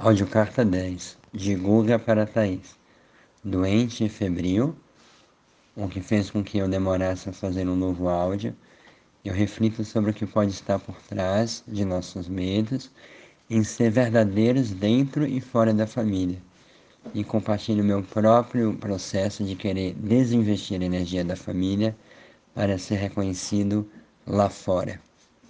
Áudio Carta 10, de Guga para Thaís. Doente e febril, o que fez com que eu demorasse a fazer um novo áudio. Eu reflito sobre o que pode estar por trás de nossos medos em ser verdadeiros dentro e fora da família. E compartilho meu próprio processo de querer desinvestir a energia da família para ser reconhecido lá fora.